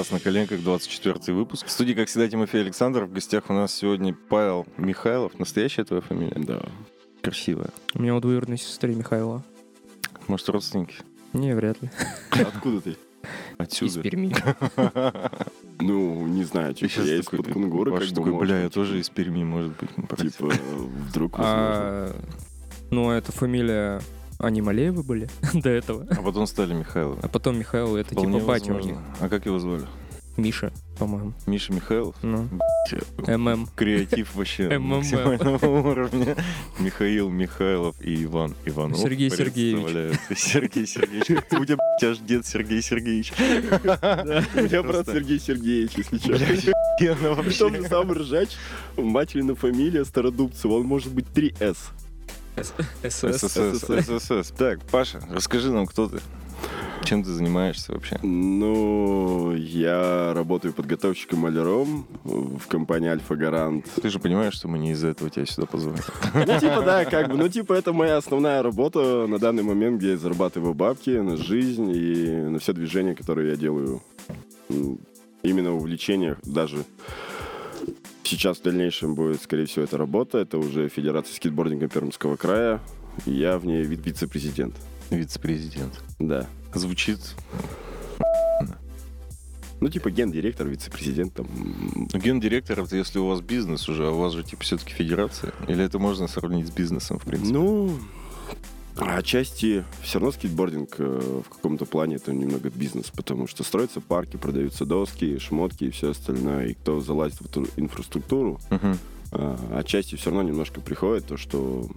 подкаст «На коленках», 24 выпуск. В студии, как всегда, Тимофей Александров. В гостях у нас сегодня Павел Михайлов. Настоящая твоя фамилия? Да. Красивая. У меня у двоюродной сестры Михайлова. Может, родственники? Не, вряд ли. Откуда ты? Из Отсюда. Перми. Ну, не знаю, типа, я из такой, Подкунгура, Паша такой, бля, я тоже из Перми, может быть. мы против». Типа, вдруг, возможно. А, Ну, это фамилия... Они Малеевы были до этого. А потом стали Михайловы. А потом Михаил, это Вполне типа батя у них. А как его звали? Миша, по-моему. Миша Михайлов? Ну, ММ. Креатив вообще МММ. максимального уровня. Михаил Михайлов и Иван Иванов. Сергей Сергеевич. Сергей Сергеевич. У тебя, аж дед Сергей Сергеевич. У меня брат Сергей Сергеевич, если честно. Притом вообще. сам ржач, материна фамилия Стародубцева, он может быть 3С. СС. Так, Паша, расскажи нам, кто ты? Чем ты занимаешься вообще? Ну, я работаю подготовщиком-маляром в компании Альфа Гарант. Ты же понимаешь, что мы не из-за этого тебя сюда позвали. Ну, типа, да, как бы, ну, типа, это моя основная работа на данный момент, где я зарабатываю бабки на жизнь и на все движения, которые я делаю. Именно в увлечениях даже сейчас в дальнейшем будет, скорее всего, эта работа. Это уже Федерация скейтбординга Пермского края. Я в ней вице- вице-президент. Вице-президент. Да. Звучит... Ну, типа, гендиректор, вице-президент, там, Ну, гендиректор, это если у вас бизнес уже, а у вас же, типа, все-таки федерация? Или это можно сравнить с бизнесом, в принципе? Ну, отчасти все равно скейтбординг э, в каком-то плане это немного бизнес, потому что строятся парки, продаются доски, шмотки и все остальное. И кто залазит в эту инфраструктуру, а, отчасти все равно немножко приходит то, что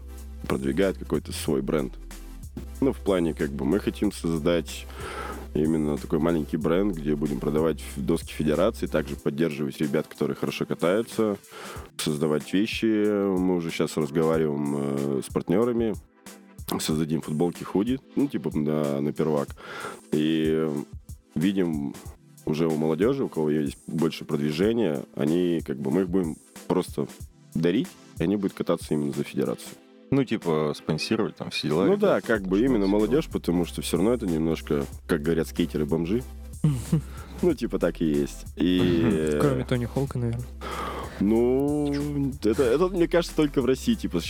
продвигает какой-то свой бренд. Ну, в плане, как бы, мы хотим создать именно такой маленький бренд, где будем продавать доски федерации, также поддерживать ребят, которые хорошо катаются, создавать вещи. Мы уже сейчас разговариваем э, с партнерами, создадим футболки худи, ну, типа на, на первак. И э, видим уже у молодежи, у кого есть больше продвижения, они, как бы, мы их будем просто дарить, и они будут кататься именно за федерацию. Ну, типа, спонсировать там все дела. ну да, как бы именно молодежь, потому что все равно это немножко, как говорят скейтеры-бомжи. Ну, типа так и есть. И, э, Кроме Тони Холка, наверное. ну, это, это, мне кажется, только в России, типа,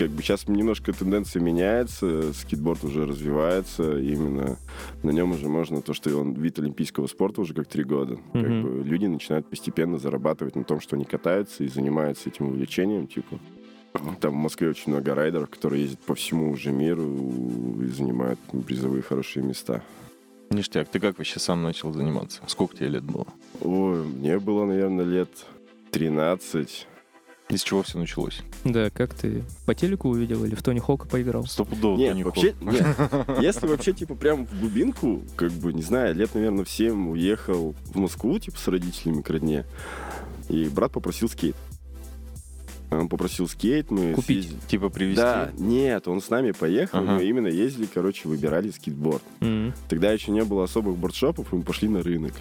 как бы сейчас немножко тенденция меняется, скейтборд уже развивается, именно на нем уже можно, то, что он вид олимпийского спорта уже как три года, как Мгм. бы люди начинают постепенно зарабатывать на том, что они катаются и занимаются этим увлечением, типа. Там в Москве очень много райдеров, которые ездят по всему уже миру и занимают призовые хорошие места. Ништяк, ты как вообще сам начал заниматься? Сколько тебе лет было? Ой, мне было, наверное, лет 13. Из чего все началось? Да, как ты по телеку увидел или в Тони Холка поиграл? Стопудово Нет, Тони вообще, Хок. нет. Если вообще, типа, прям в глубинку, как бы, не знаю, лет, наверное, в 7 уехал в Москву, типа, с родителями к родне, и брат попросил скейт. Он попросил скейт, мы Купить. съездили- Типа привезти? Да, нет, он с нами поехал, Ага. мы именно ездили, короче, выбирали скейтборд. М. Тогда еще не было особых бордшопов, и мы пошли на рынок.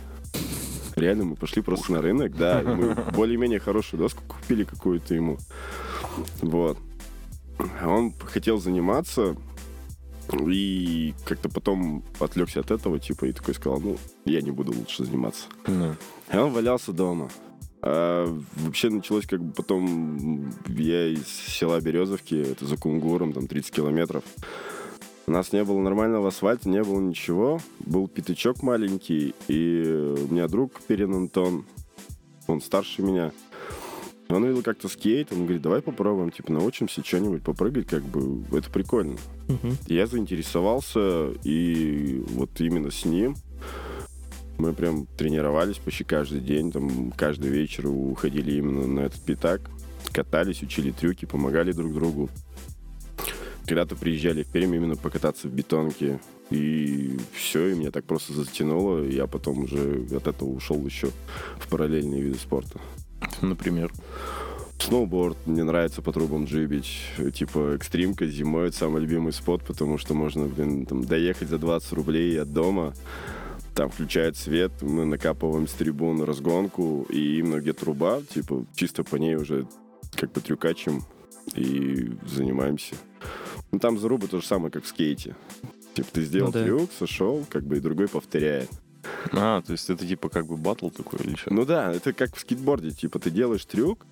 Реально, мы пошли просто на рынок, да, мы более-менее хорошую доску купили какую-то ему. Вот. А Он хотел заниматься, и как-то потом отвлекся от этого, типа, и такой сказал, ну, я не буду лучше заниматься. Ну, И он валялся дома. А вообще началось как бы потом, я из села Березовки, это за Кунгуром, там 30 километров. У нас не было нормального асфальта, не было ничего. Был пятачок маленький, и у меня друг Перин Антон, он старше меня. Он видел как-то скейт, он говорит, давай попробуем, типа, научимся что-нибудь попрыгать, как бы, это прикольно. Мгм. Я заинтересовался, и вот именно с ним мы прям тренировались почти каждый день, там каждый вечер уходили именно на этот пятак, катались, учили трюки, помогали друг другу. Когда-то приезжали в Пермь именно покататься в бетонке, и все, и меня так просто затянуло, я потом уже от этого ушел еще в параллельные виды спорта. например. Сноуборд, мне нравится по трубам джибить. Типа экстримка зимой это самый любимый спот, потому что можно, блин, там, доехать за 20 рублей от дома. Там включают свет, мы накапываем с трибун разгонку, и именно где труба, типа, чисто по ней уже как бы трюкачим и занимаемся. Ну, там заруба то же самое, как в скейте. Типа, ты сделал Ну да. трюк, сошел, как бы и другой повторяет. А, то есть это типа как бы батл такой или что? Ну да, это как в скейтборде, типа ты делаешь трюк,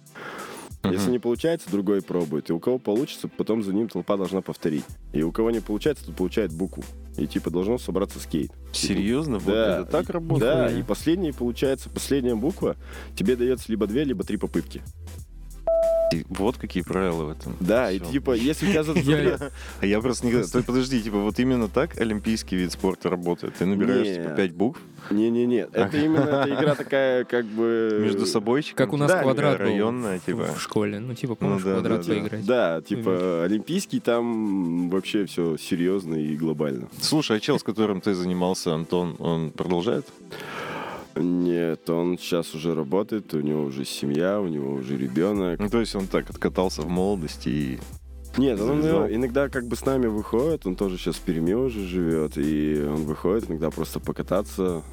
если Мгм. не получается, другой пробует. И у кого получится, потом за ним толпа должна повторить. И у кого не получается, тот получает букву. И типа должно собраться скейт. Серьезно? Вот Да. это так работает? Да, и последний, получается, последняя буква, тебе дается либо две, либо три попытки. И Вот какие правила в этом. Да, и Всё. типа, если у тебя Я- А я просто не... Стой, Подожди, типа вот именно так олимпийский вид спорта работает? Ты набираешь типа пять букв Не-не-не, это именно эта игра такая, как бы... между собой? Как у нас Да, квадрат районная, типа. в школе. Ну, типа, помнишь, да, квадрат поиграть? Да, типа, олимпийский там вообще все серьезно и глобально. Слушай, а чел, с которым ты занимался, Антон, он продолжает? Нет, он сейчас уже работает, у него уже семья, у него уже ребенок. Ну, то есть он так откатался в молодости и... Нет, он Завязал. иногда как бы с нами выходит, он тоже сейчас в Перми уже живет, и он выходит иногда просто покататься,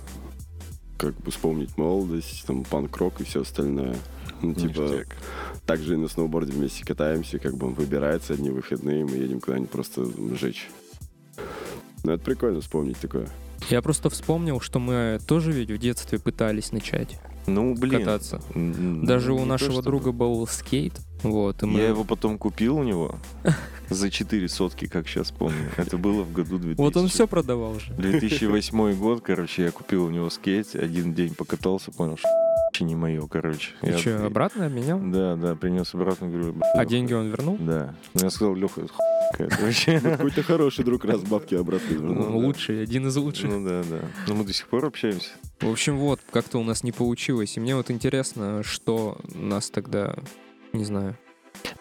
как бы вспомнить молодость, там, панк-рок и все остальное. Ну, типа, Ништяк. также и на сноуборде вместе катаемся, как бы он выбирается одни выходные, мы едем куда-нибудь просто жечь. Ну, это прикольно вспомнить такое. Я просто вспомнил, что мы тоже ведь в детстве пытались начать Ну, блин. кататься. Даже у то нашего чтобы. друга был скейт. Вот, мы... Я его потом купил у него за 4 сотки, как сейчас помню. Это было в году 2000. Вот он все продавал же. 2008 год, короче, я купил у него скейт, один день покатался, понял, что не мое, короче. Ты Я- что, обратно обменял? Да, да, принес обратно, говорю, «Бля, А Лёха». деньги он вернул? Да. Ну, Я сказал, Леха, это хуйня какая-то вообще. Какой-то хороший друг раз бабки обратно вернул. Ну, Ну, лучший, один из лучших. Ну да, да. Но мы до сих пор общаемся. В общем, вот, как-то у нас не получилось. И мне вот интересно, что нас тогда, не знаю.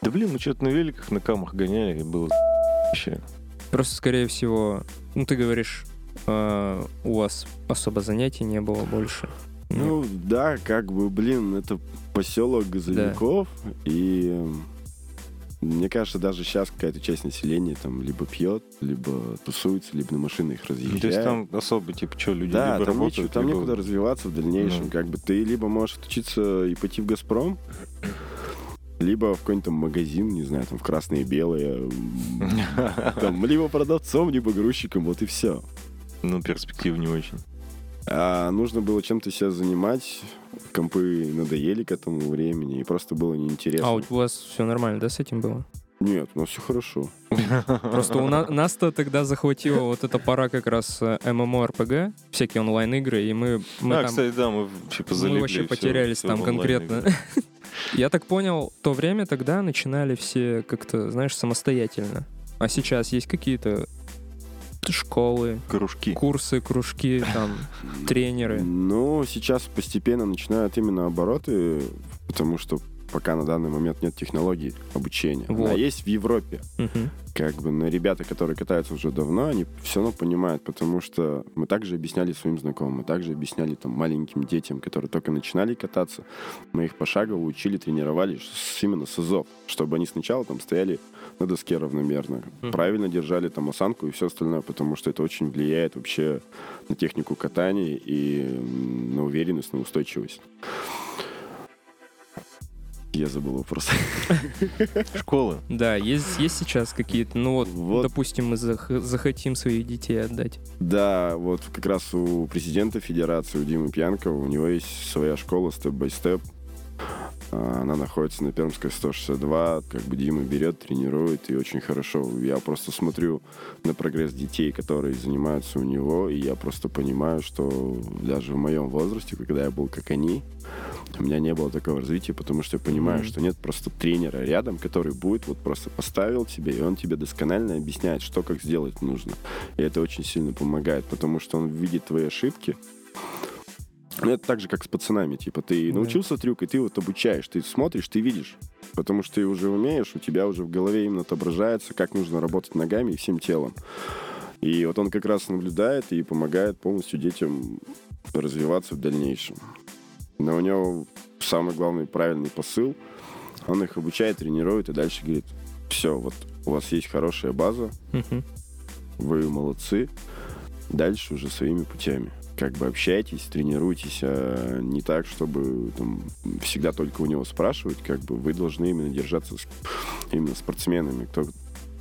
Да блин, мы что-то на великах, на камах гоняли, и было вообще. Просто, скорее всего, ну, ты говоришь, э, у вас особо занятий не было больше. Ну да, как бы, блин, это поселок газовиков, и м, мне кажется, даже сейчас какая-то часть населения там либо пьет, либо тусуется, либо на машинах Ну, разъезжает. То есть там особо, типа, что, люди да, либо там, работают, нечего- там либо- некуда развиваться в дальнейшем. Ну. Как бы ты либо можешь отучиться и пойти в Газпром, либо в какой-нибудь там магазин, не знаю, там в красное и белое, м, там, либо продавцом, либо грузчиком, вот и все. Ну, перспектив не очень. А нужно было чем-то себя занимать, компы надоели к этому времени, и просто было неинтересно. А у вас все нормально, да, с этим было? Нет, у нас все хорошо. Просто у на- нас-то тогда захватила вот эта пора как раз э, MMORPG, всякие онлайн-игры, и мы, мы а, там... кстати, да, мы типа залипли. Мы вообще потерялись всё там в конкретно. Я так понял, то время тогда начинали все как-то, знаешь, самостоятельно. А сейчас есть какие-то школы, Кружки. курсы, кружки, там, тренеры. Ну, сейчас постепенно начинают именно обороты, потому что пока на данный момент нет технологий обучения. Вот. А есть в Европе. Мгм. Как бы, но ребята, которые катаются уже давно, они все равно понимают, потому что мы также объясняли своим знакомым, мы также объясняли там маленьким детям, которые только начинали кататься, мы их пошагово учили, тренировали именно с азов, чтобы они сначала там стояли на доске равномерно, Мгм. правильно держали там осанку и все остальное, потому что это очень влияет вообще на технику катания и на уверенность, на устойчивость. Я забыл вопрос. Школы. Да, есть, есть сейчас какие-то, ну вот, Вот. допустим, мы зах- захотим своих детей отдать. Да, вот как раз у президента федерации, у Димы Пьянкова, у него есть своя школа степ-бай-степ. А, Она находится на Пермской 162. Как бы Дима берет, тренирует, и очень хорошо. Я просто смотрю на прогресс детей, которые занимаются у него, и я просто понимаю, что даже в моем возрасте, когда я был как они, у меня не было такого развития, потому что я понимаю, Мгм. что нет просто тренера рядом, который будет вот просто поставил тебе, и он тебе досконально объясняет, что как сделать нужно. И это очень сильно помогает, потому что он видит твои ошибки. Ну, это так же, как с пацанами. Типа, ты Да. научился трюк, и ты вот обучаешь. Ты смотришь, ты видишь. Потому что ты уже умеешь, у тебя уже в голове именно отображается, как нужно работать ногами и всем телом. И вот он как раз наблюдает и помогает полностью детям развиваться в дальнейшем. Но у него самый главный правильный посыл. Он их обучает, тренирует и дальше говорит, все, вот у вас есть хорошая база, Мгм. вы молодцы, дальше уже своими путями. Как бы общайтесь, тренируйтесь, а не так, чтобы там, всегда только у него спрашивать, как бы вы должны именно держаться с, именно спортсменами, кто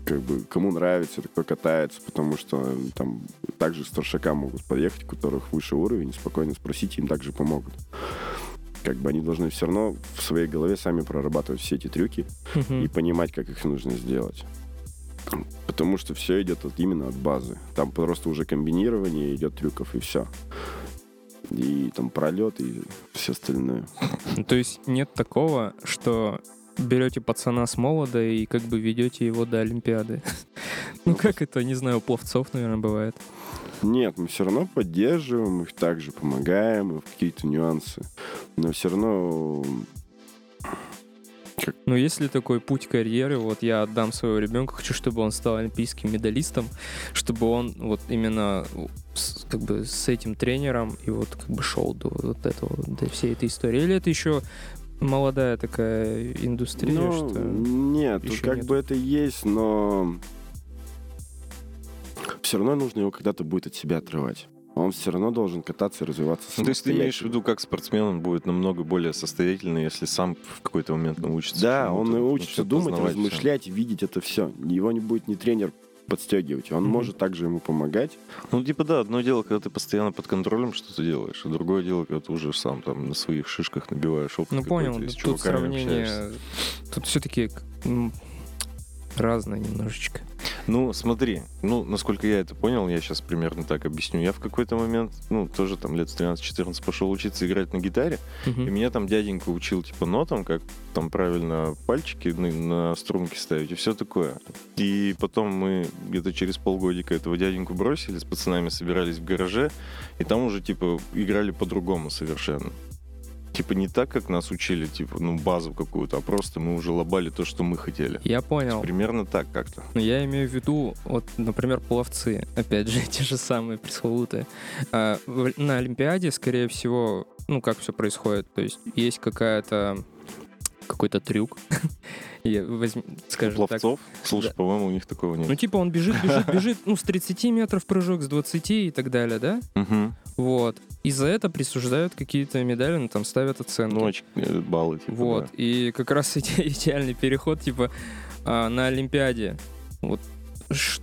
как бы кому нравится, кто катается, потому что там также старшака могут подъехать, у которых выше уровень, спокойно спросить, им также помогут. Как бы они должны все равно в своей голове сами прорабатывать все эти трюки и понимать, как их нужно сделать. Потому что все идет от, именно от базы. Там просто уже комбинирование идет трюков и все. И там пролет и все остальное. То есть нет такого, что берете пацана с молода и как бы ведете его до Олимпиады. Ну как это, не знаю, у пловцов, наверное, бывает. Нет, мы все равно поддерживаем их, также помогаем им в какие-то нюансы. Но все равно Но если такой путь карьеры, вот я отдам своего ребенка, хочу, чтобы он стал олимпийским медалистом, чтобы он вот именно с- как бы с этим тренером и вот как бы шел до вот этого, до всей этой истории. Или это еще молодая такая индустрия, Ну, что... нет, еще как нет. бы это есть, но все равно нужно его когда-то будет от себя отрывать. Он все равно должен кататься и развиваться Ну, то есть ты имеешь в виду, как спортсмен он будет намного более состоятельный, если сам в какой-то момент научится. Да, он научится думать, размышлять, видеть это все. Его не будет ни тренер подстегивать. Он Мгм. может также ему помогать. Ну, типа, да, одно дело, когда ты постоянно под контролем что-то делаешь, а другое дело, когда ты уже сам там на своих шишках набиваешь опыт Ну понял, тут чуваками сравнение... общаешься. Тут все-таки разное немножечко. Ну, смотри, ну, насколько я это понял, я сейчас примерно так объясню. Я в какой-то момент, ну, тоже там лет с 13-14 пошел учиться играть на гитаре, и Мгм. меня там дяденька учил, типа, нотам, как там правильно пальчики на, на струнки ставить и все такое. И потом мы где-то через полгодика этого дяденьку бросили, с пацанами собирались в гараже, и там уже, типа, играли по-другому совершенно. Типа не так, как нас учили, типа, ну, базу какую-то, а просто мы уже лобали то, что мы хотели. Я понял. Примерно так как-то. Но я имею в виду, вот, например, пловцы, опять же, те же самые пресловутые. А, в- на Олимпиаде, скорее всего, ну, как все происходит, то есть есть какая-то какой-то трюк, и возьми, скажем так. Пловцов? Слушай, Да. по-моему, у них такого нет. Ну, типа он бежит, бежит, бежит, ну, с 30 метров прыжок, с 20 и так далее, да? Мгм. Вот. И за это присуждают какие-то медали, ну, там ставят оценки. Ну, оч- э, баллы, типа, Вот. да. И как раз иде- идеальный переход, типа, а, на Олимпиаде. Вот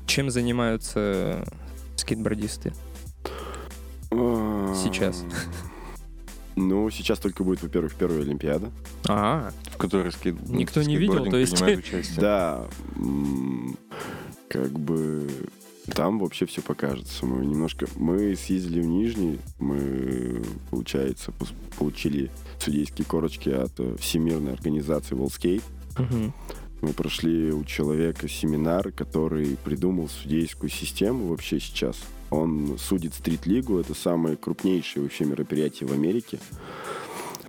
чем занимаются скейтбордисты? Сейчас. Ну, сейчас только будет, во-первых, первая Олимпиада. А, В которой скейт... Никто не видел, то есть-. Да, как бы там вообще все покажется. Мы немножко... Мы съездили в Нижний, мы, получается, получили судейские корочки от э, Всемирной организации мгм. Мы прошли у человека семинар, который придумал судейскую систему вообще сейчас. Он судит стрит-лигу, это самое крупнейшее вообще мероприятие в Америке.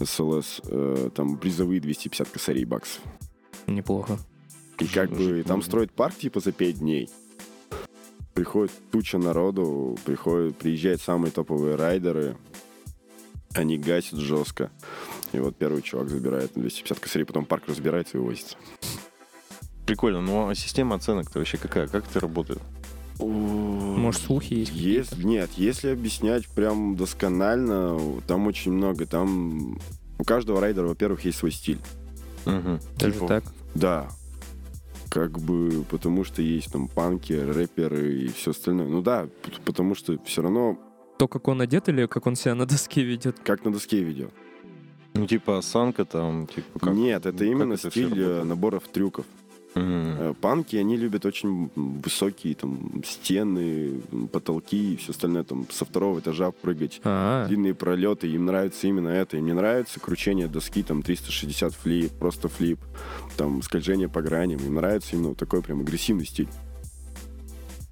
СЛС, э, там призовые 250 косарей баксов. неплохо. И как бы там строят парк типа за 5 дней. Приходит туча народу, приходят, приезжают самые топовые райдеры, они гасят жестко. И вот первый чувак забирает на 250 косарей, потом парк разбирается и увозится. Прикольно. Ну, а система оценок-то вообще какая? Как это работает? Может, слухи есть Есть, нет, если объяснять прям досконально, там очень много. Там у каждого райдера, во-первых, есть свой стиль. Даже Типа, так? Да. Как бы, потому что есть там панки, рэперы и все остальное. Ну да, потому что все равно То, как он одет или как он себя на доске ведет? как на доске ведет. Ну, типа осанка там, типа как? Нет, это как именно это всё стиль э, наборов трюков. Э, Панки, они любят очень высокие там стены, потолки и все остальное, там со второго этажа прыгать. А, длинные пролеты, им нравится именно это. Им не нравится кручение доски, там 360 флип, просто флип, там скольжение по граням. Им нравится именно вот такой прям агрессивный стиль.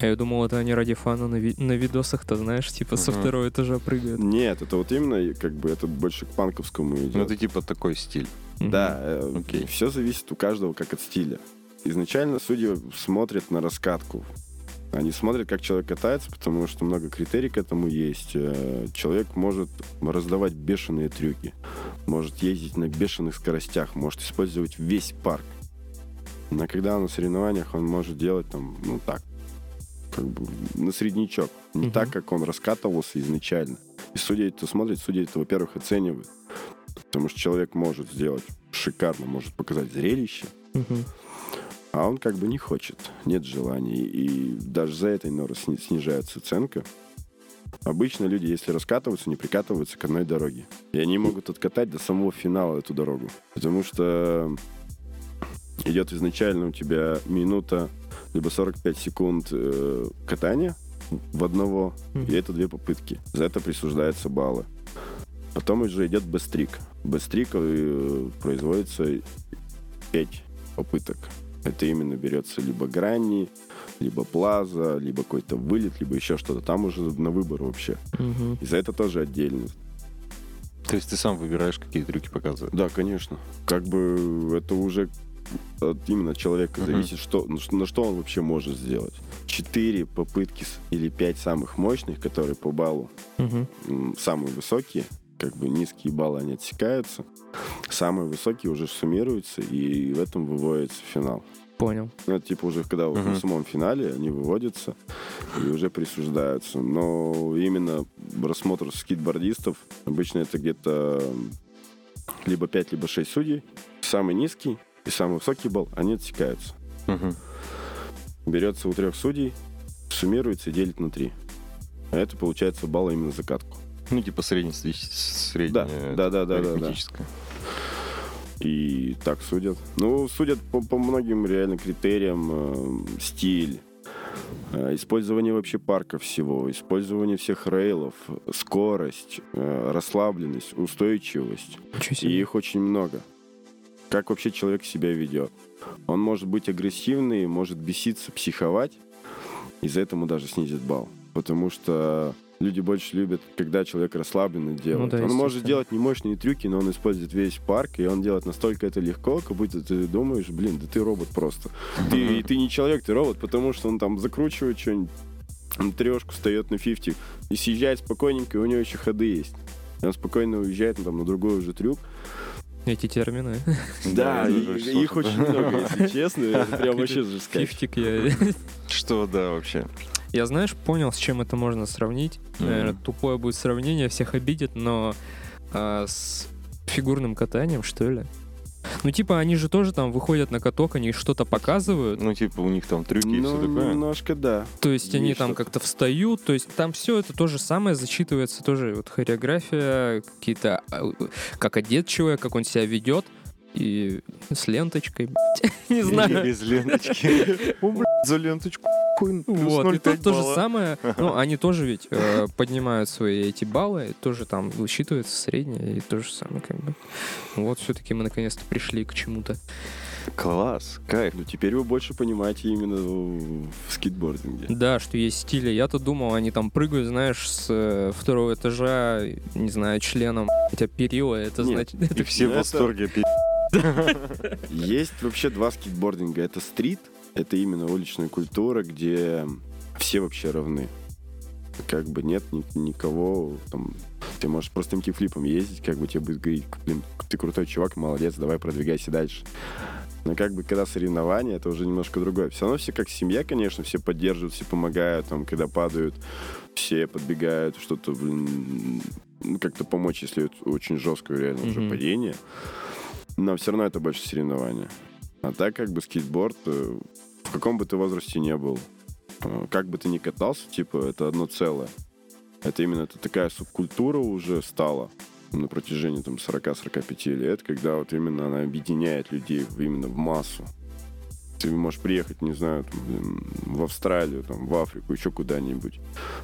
я думал, это они ради фана на, ви- на видосах-то, знаешь, типа со Мгм. второго этажа прыгают. Нет, это вот именно как бы это больше к панковскому идет. Ну, это типа такой стиль. Мгм. Да, Окей. все зависит у каждого как от стиля. Изначально судьи смотрят на раскатку. Они смотрят, как человек катается, потому что много критерий к этому есть. Э, Человек может раздавать бешеные трюки, может ездить на бешеных скоростях, может использовать весь парк. Но когда он на соревнованиях, он может делать там, ну так, как бы на среднячок. Не Мгм. так, как он раскатывался изначально. И судьи это смотрят, судьи это, во-первых, оценивают. Потому что человек может сделать шикарно, может показать зрелище, Мгм. А он как бы не хочет, нет желания. И даже за этой сни- снижается оценка. Обычно люди, если раскатываются, не прикатываются к одной дороге. И они могут откатать до самого финала эту дорогу. Потому что идет изначально у тебя минута либо 45 секунд э, катания в одного, и это две попытки. За это присуждаются баллы. Потом уже идет бестрик. Бестрик э, производится 5 попыток. Это именно берется либо грани, либо плаза, либо какой-то вылет, либо еще что-то. Там уже на выбор вообще. Мгм. И за это тоже отдельно. То есть ты сам выбираешь, какие трюки показывать. Да, конечно. Как бы это уже от именно человека зависит, что, на что- на что он вообще может сделать. Четыре попытки или пять самых мощных, которые по баллу м, самые высокие, как бы низкие баллы они отсекаются, самые высокие уже суммируются и в этом выводится финал. Понял. Ну, это типа уже когда вот Мгм. в самом финале они выводятся и уже присуждаются. Но именно рассмотр скейтбордистов обычно это где-то либо 5, либо 6 судей. Самый низкий и самый высокий балл, они отсекаются. Мгм. Берется у трех судей, суммируется и делит на 3. А это получается балл именно за катку. Ну, типа средний, средняя, Да, да, да, да, да. И так судят. Ну, судят по, по многим реально критериям. э, стиль, э, использование вообще парка всего, использование всех рейлов, скорость, э, расслабленность, устойчивость. И их очень много. Как вообще человек себя ведет. Он может быть агрессивный, может беситься, психовать. И за это ему даже снизит балл. Потому что люди больше любят, когда человек расслабленно делает. да, он может делать не мощные трюки, но он использует весь парк, и он делает настолько это легко, как будто ты думаешь, блин, да ты робот просто. Ты, и ты не человек, ты робот, потому что он там закручивает что-нибудь, трешку встает на 50 и съезжает спокойненько, и у него еще ходы есть. И он спокойно уезжает ну, там, на другой уже трюк. Эти термины. Да, их очень много, если честно. Это прям вообще жестко. Фифтик я... Что, да, вообще. Я, знаешь, понял, с чем это можно сравнить. Наверное, Мгм. тупое будет сравнение, всех обидит, но а, с фигурным катанием, что ли? Ну, типа, они же тоже там выходят на каток, они что-то показывают. Ну, типа, у них там трюки и все Ну, такое. немножко да. То есть они Есть там что-то. как-то встают, то есть там все это то же самое зачитывается, тоже вот хореография, какие-то, а, как одет человек, как он себя ведет, и с ленточкой, блядь, не Или знаю. без ленточки. О, блядь, за ленточку. Хуй, плюс Вот, и 0,5 тут то же балла. самое, ну, они тоже ведь э, поднимают свои эти баллы, тоже там высчитывается среднее, и то же самое как бы. Вот, все-таки мы наконец-то пришли к чему-то. Класс, кайф. Ну, теперь вы больше понимаете именно в скейтбординге. Да, что есть стили. Я-то думал, они там прыгают, знаешь, с э, второго этажа, не знаю, членом, хотя перила, это Нет, значит... И все в Это- восторге. пи***. Есть вообще два скейтбординга. Это стрит, это именно уличная культура, где все вообще равны. Как бы нет ни- никого, там, ты можешь простым кифлипом ездить, как бы тебе будет говорить, блин, ты крутой чувак, молодец, давай продвигайся дальше. Но как бы когда соревнования, это уже немножко другое. Все равно все как семья, конечно, все поддерживают, все помогают, там, когда падают, все подбегают, что-то, блин, ну, как-то помочь, если это очень жесткое реально уже Мгм. падение. Но все равно это больше соревнования. А так как бы скейтборд, э, в каком бы ты возрасте не был, э, как бы ты ни катался, типа, это одно целое. Это именно это такая субкультура уже стала на протяжении там 40-45 лет, когда вот именно она объединяет людей именно в массу. Ты можешь приехать, не знаю, там, блин, в Австралию, там, в Африку, еще куда-нибудь.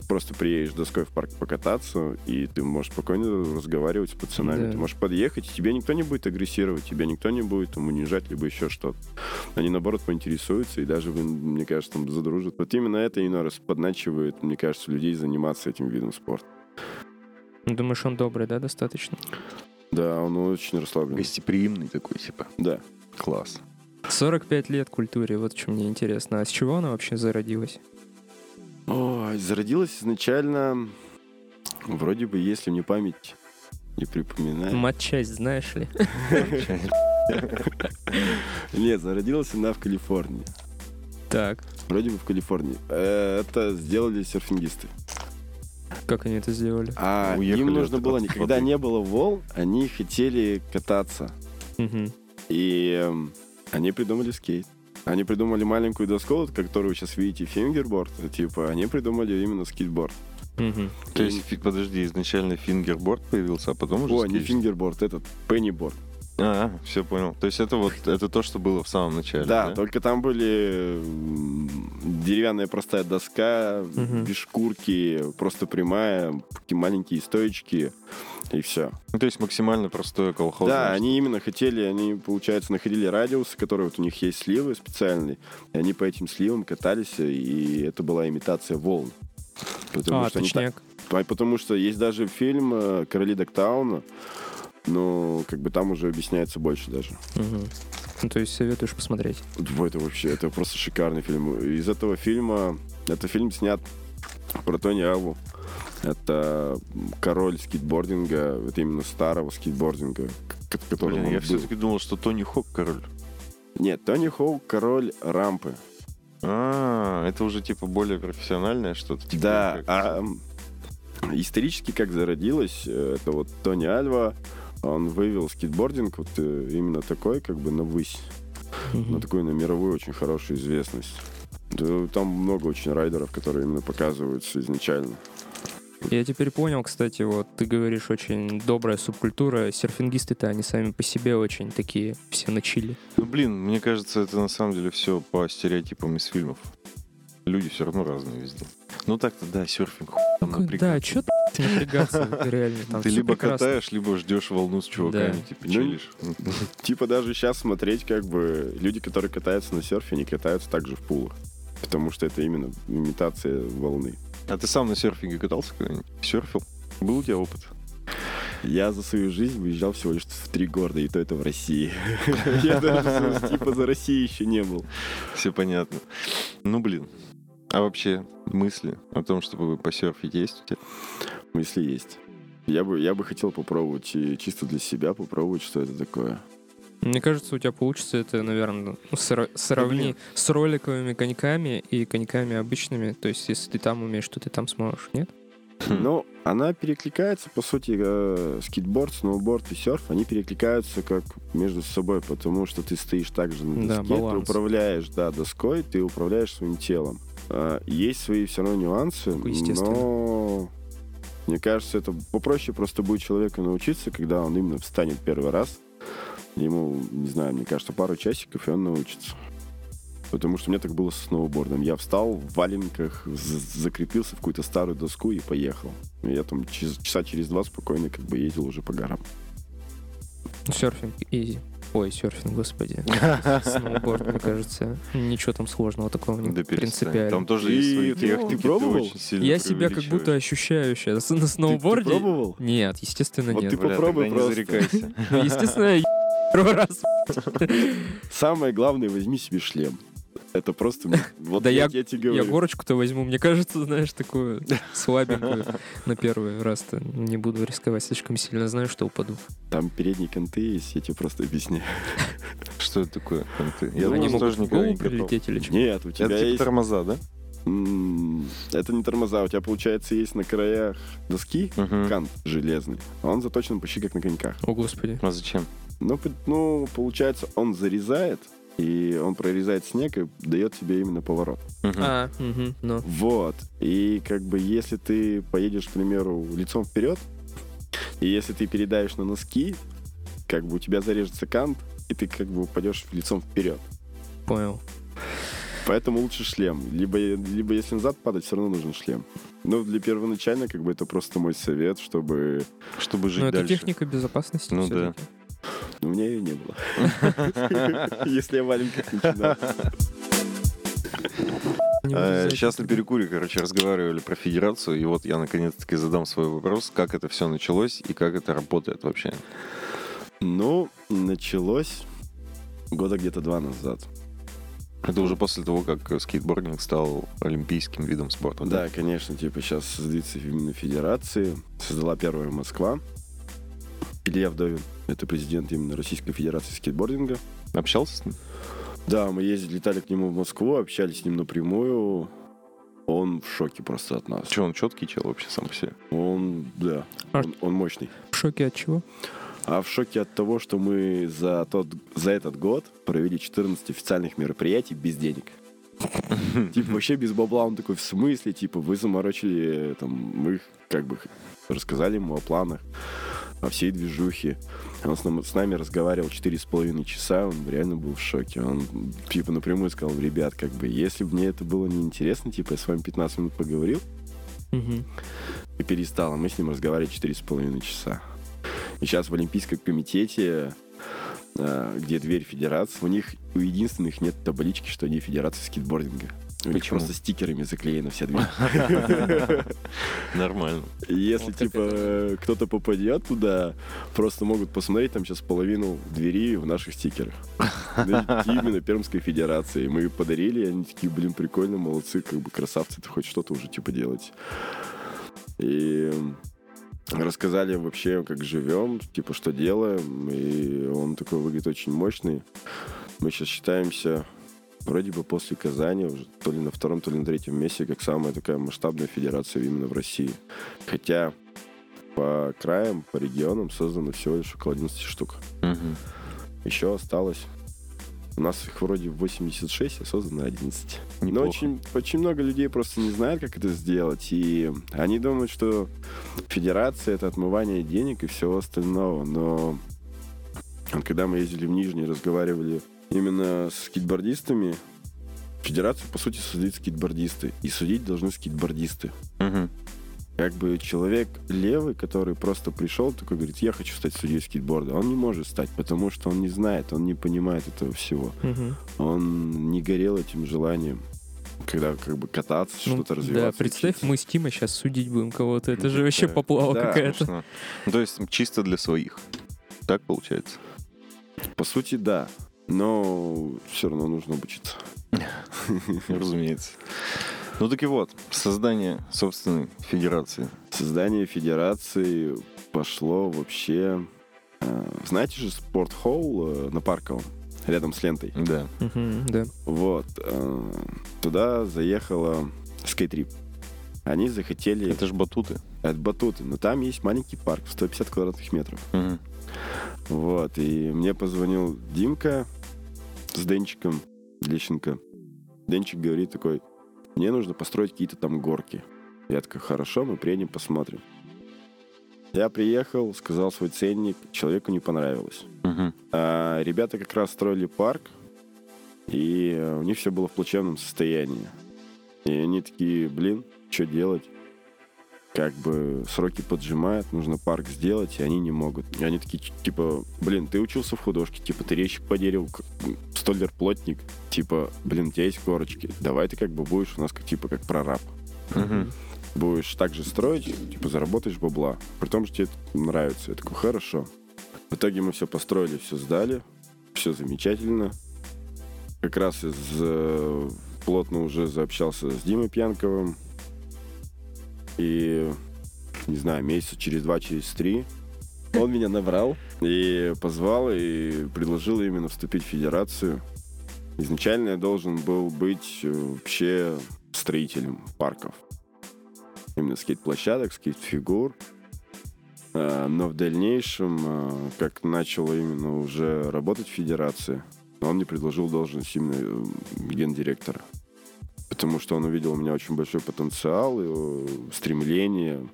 Просто приедешь доской в парк покататься, и ты можешь спокойно разговаривать с пацанами. Да. Ты можешь подъехать, и тебе никто не будет агрессировать, тебя никто не будет там, унижать, либо еще что-то. Они, наоборот, поинтересуются и даже, мне кажется, там задружат. Вот именно это иной раз подначивает, мне кажется, людей заниматься этим видом спорта. Думаешь, он добрый, да, достаточно? Да, он очень расслаблен. Гостеприимный такой, типа. Да. Класс. 45 лет культуре, вот что мне интересно. А с чего она вообще зародилась? Ой, зародилась изначально, вроде бы, если мне память не припоминает. Матчасть, знаешь ли? Нет, зародилась она в Калифорнии. Так, Вроде бы в Калифорнии. Э, Это сделали серфингисты. как они это сделали? А Уехали им нужно от- было, от никогда не было волн, они хотели кататься. Мгм. И эм, они придумали скейт. Они придумали маленькую доску, вот, которую вы сейчас видите, fingerboard. Типа, они придумали именно скейтборд. Мгм. То есть, подожди, изначально fingerboard появился, а потом уже О, не скейт? fingerboard, этот penny board. А, все понял. То есть это вот это то, что было в самом начале. Да, только там были деревянная простая доска, Мгм. без шкурки, просто прямая, такие маленькие стоечки, и все. Ну, то есть максимально простое колхоз. Да, они именно хотели, они, получается, находили радиусы, которые вот у них есть сливы специальные, и они по этим сливам катались, и это была имитация волн. Потому А, что они точняк. а Потому что есть даже фильм э, «Короли Доктауна», но как бы там уже объясняется больше даже. Мгм. Ну, то есть советуешь посмотреть. Это вообще, это просто шикарный фильм. Из этого фильма, это фильм снят про Тони Аву. Это король скейтбординга, это именно старого скейтбординга, к- который Блин, я был. все-таки думал, что Тони Хок король. Нет, Тони Хоук король рампы. А, это уже типа более профессиональное что-то. типа, да, как- а исторически как зародилось, э, это вот Тони Альва, он вывел скейтбординг вот э, именно такой, как бы на высь, Мгм. на такую на мировую очень хорошую известность. Да, Там много очень райдеров, которые именно показываются изначально. Я теперь понял, кстати, вот ты говоришь, очень добрая субкультура. Серфингисты-то они сами по себе очень такие, все на чили. Ну, блин, мне кажется, это на самом деле все по стереотипам из фильмов. Люди все равно разные везде. Ну так-то, да, серфинг, хуй там Да, напрягаться. что ты напрягаться, реально. Там Ты либо прекрасно. катаешь, либо ждешь волну с чуваками, Да. типа Ну, чилишь. Типа даже сейчас смотреть, как бы люди, которые катаются на серфе, они катаются также в пулах. Потому что это именно имитация волны. А ты сам на серфинге катался когда-нибудь? Серфил? Был у тебя опыт? Я за свою жизнь выезжал всего лишь в три города, и то это в России. Я даже типа за Россией еще не был. Все понятно. Ну, блин. А вообще мысли о том, чтобы посерфить есть у тебя? Мысли есть. Я бы, я бы хотел попробовать и чисто для себя попробовать, что это такое. Мне кажется, у тебя получится это, наверное, ну, сра- сравни с роликовыми коньками и коньками обычными. То есть, если ты там умеешь, то ты там сможешь, нет? Хм. Но она перекликается, по сути, э, скейтборд, сноуборд и серф, они перекликаются как между собой, потому что ты стоишь также на Да, доске, ты баланс. управляешь, да, доской, ты управляешь своим телом. А, Есть свои все равно нюансы, но мне кажется, это попроще просто будет человеку научиться, когда он именно встанет первый раз. Ему, не знаю, мне кажется, пару часиков, и он научится. Потому что у меня так было с сноубордом. Я встал в валенках, закрепился в какую-то старую доску и поехал. И Я там часа через два спокойно как бы ездил уже по горам. Серфинг изи. Ой, серфинг, господи. Сноуборд, мне кажется, ничего там сложного такого нет. Да принципиально. Там тоже Ты- есть свои ты техники. пробовал? Я себя как будто ощущаю сейчас на Ты- сноуборде. Ты, пробовал? Нет, естественно, Вот нет. ты Бля, попробуй не просто. зарекайся. Естественно, я первый раз. Самое главное, возьми себе шлем. Это просто... Вот Да я- тебе Я говорю. горочку-то возьму. Мне кажется, знаешь, такую слабенькую на первый раз-то. Не буду рисковать слишком сильно. Знаю, что упаду. Там передние конты есть, я тебе просто объясняю. Что это такое? Конты? Я могут тоже голову не катал. прилететь или что? Нет, у тебя Это типа тормоза, да? Это не тормоза, у тебя, получается, есть на краях доски Мгм. кант железный. а Он заточен почти как на коньках. О, господи. А зачем? Ну, ну, получается, он зарезает, и он прорезает снег и дает тебе именно поворот. Мгм. А, мгм, ну. Вот. И как бы если ты поедешь, к примеру, лицом вперед, и если ты передаешь на носки, как бы у тебя зарежется кант, и ты как бы упадешь лицом вперед. Понял. Поэтому лучше шлем. Либо, либо если назад падать, все равно нужен шлем. Но для первоначально, как бы это просто мой совет, чтобы... Чтобы жить Ну, это дальше. техника безопасности. Ну всё-таки. У меня ее не было. Если я в валенках начинал. Не Э. Сейчас на перекуре, короче, разговаривали про федерацию, и вот я наконец-таки задам свой вопрос, как это все началось и как это работает вообще. Ну, началось года где-то два назад. Это уже после того, как скейтбординг стал олимпийским видом спорта. Да, конечно, типа сейчас создается именно федерации. Создала первая Москва. Илья Вдовин, это президент именно Российской Федерации скейтбординга. Общался с ним? Да, мы ездили, летали к нему в Москву, общались с ним напрямую. Он в шоке просто от нас. Че, он четкий чел вообще сам по себе? Он, да, А- он, он мощный. В шоке от чего? А в шоке от того, что мы за, тот, за этот год провели 14 официальных мероприятий без денег. Типа вообще без бабла. Он такой, в смысле? Типа вы заморочили, там, мы как бы рассказали ему о планах, о всей движухе. Он с, нам- с нами разговаривал четыре с половиной часа, он реально был в шоке. Он типа напрямую сказал, ребят, как бы, если бы мне это было неинтересно, типа я с вами 15 минут поговорил и перестал, а мы с ним разговаривали четыре с половиной часа. И сейчас в Олимпийском комитете, э, где дверь федерации, у них у единственных нет таблички, что они федерация скейтбординга. У них Почему? просто стикерами заклеена вся дверь. Нормально. Если, типа, э, кто-то попадет туда, просто могут посмотреть там сейчас половину двери в наших стикерах. Именно Пермской Федерации. Мы подарили, и они такие, блин, прикольно, молодцы, как бы красавцы, это хоть что-то уже, типа, делать. И рассказали вообще, как живем, типа, что делаем. И он такой выглядит очень мощный. Мы сейчас считаемся вроде бы после Казани, уже то ли на втором, то ли на третьем месте, как самая такая масштабная федерация именно в России. Хотя по краям, по регионам создано всего лишь около 11 штук. Мгм. Еще осталось. У нас их вроде 86, а создано 11. Но Неплохо. очень, очень много людей просто не знают, как это сделать. И они думают, что федерация — это отмывание денег и всего остального. Но когда мы ездили в Нижний, разговаривали именно с скейтбордистами, федерацию, по сути, создают скейтбордисты. И судить должны скейтбордисты. Мгм. Как бы человек левый, который просто пришел, такой говорит, я хочу стать судьей скейтборда. Он не может стать, потому что он не знает, он не понимает этого всего. Мгм. Он не горел этим желанием, когда как бы кататься, Ну, что-то Да, развиваться. представь, учиться. мы с Тимой сейчас судить будем кого-то. Это Ну, же вообще да. поплава Да, какая-то. Конечно. Ну, То есть чисто для своих. Так получается? По сути, да. Но все равно нужно обучиться. Разумеется. Ну так и вот, создание собственной федерации. Создание федерации пошло вообще... э, Знаете же спортхолл э, на Парковом, рядом с лентой? Да. Мгм, Да. Вот. э, Туда заехала скейтрип. Они захотели... Это же батуты. Это батуты, но там есть маленький парк в 150 квадратных метров. Мгм. Вот, и мне позвонил Димка с Денчиком Лещенко. Денчик говорит такой, мне нужно построить какие-то там горки. Я такой, хорошо, мы приедем, посмотрим. Я приехал, сказал свой ценник, человеку не понравилось. Мгм. А ребята как раз строили парк, и у них все было в плачевном состоянии. И они такие, блин, что делать? Как бы сроки поджимают, нужно парк сделать, и они не могут. И они такие, типа, блин, ты учился в художке, типа, ты резчик по дереву, к- столер-плотник, типа, блин, у тебя есть корочки, давай ты как бы будешь у нас как, типа, как прораб. Мгм. Будешь так же строить, типа, заработаешь бабла. При том, что тебе это нравится. Я такой, хорошо. В итоге мы все построили, все сдали, все замечательно. Как раз из, э, плотно уже заобщался с Димой Пьянковым. И, не знаю, месяца через два, через три он меня набрал и позвал, и предложил именно вступить в федерацию. Изначально я должен был быть э, вообще строителем парков. Именно скейт-площадок, скейт-фигур. А, Но в дальнейшем, а, как начала именно уже работать федерация, он мне предложил должность именно э, гендиректора. Потому что он увидел у меня очень большой потенциал, и, э, стремление,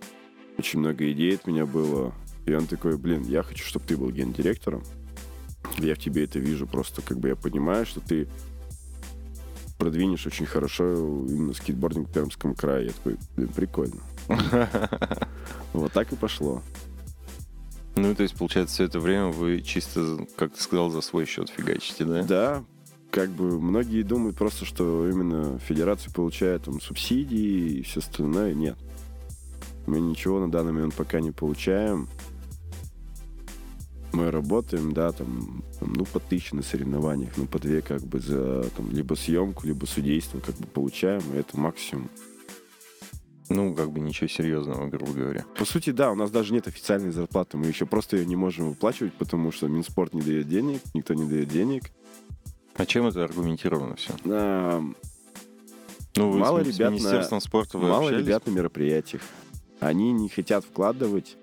очень много идей от меня было. И он такой, блин, я хочу, чтобы ты был гендиректором. Я в тебе это вижу, просто как бы я понимаю, что ты продвинешь очень хорошо именно скейтбординг в Пермском крае. Я такой, блин, прикольно. Вот так и пошло. Ну, то есть, получается, все это время вы чисто, как ты сказал, за свой счет фигачите, да? Да, как бы многие думают просто, что именно федерация получает там субсидии и все остальное. Нет. Мы ничего на данный момент пока не получаем. Мы работаем, да, там, ну, по тысяче на соревнованиях, ну, по две, как бы, за, там, либо съемку, либо судейство, как бы, получаем, и это максимум. Ну, как бы ничего серьезного, грубо говоря. По сути, да, у нас даже нет официальной зарплаты, мы еще просто ее не можем выплачивать, потому что Минспорт не дает денег, никто не дает денег. А чем это аргументировано все? А, Ну, вы Мало с, ребят с на- Министерством спорта вы Мало общались? ребят на мероприятиях. Они не хотят вкладывать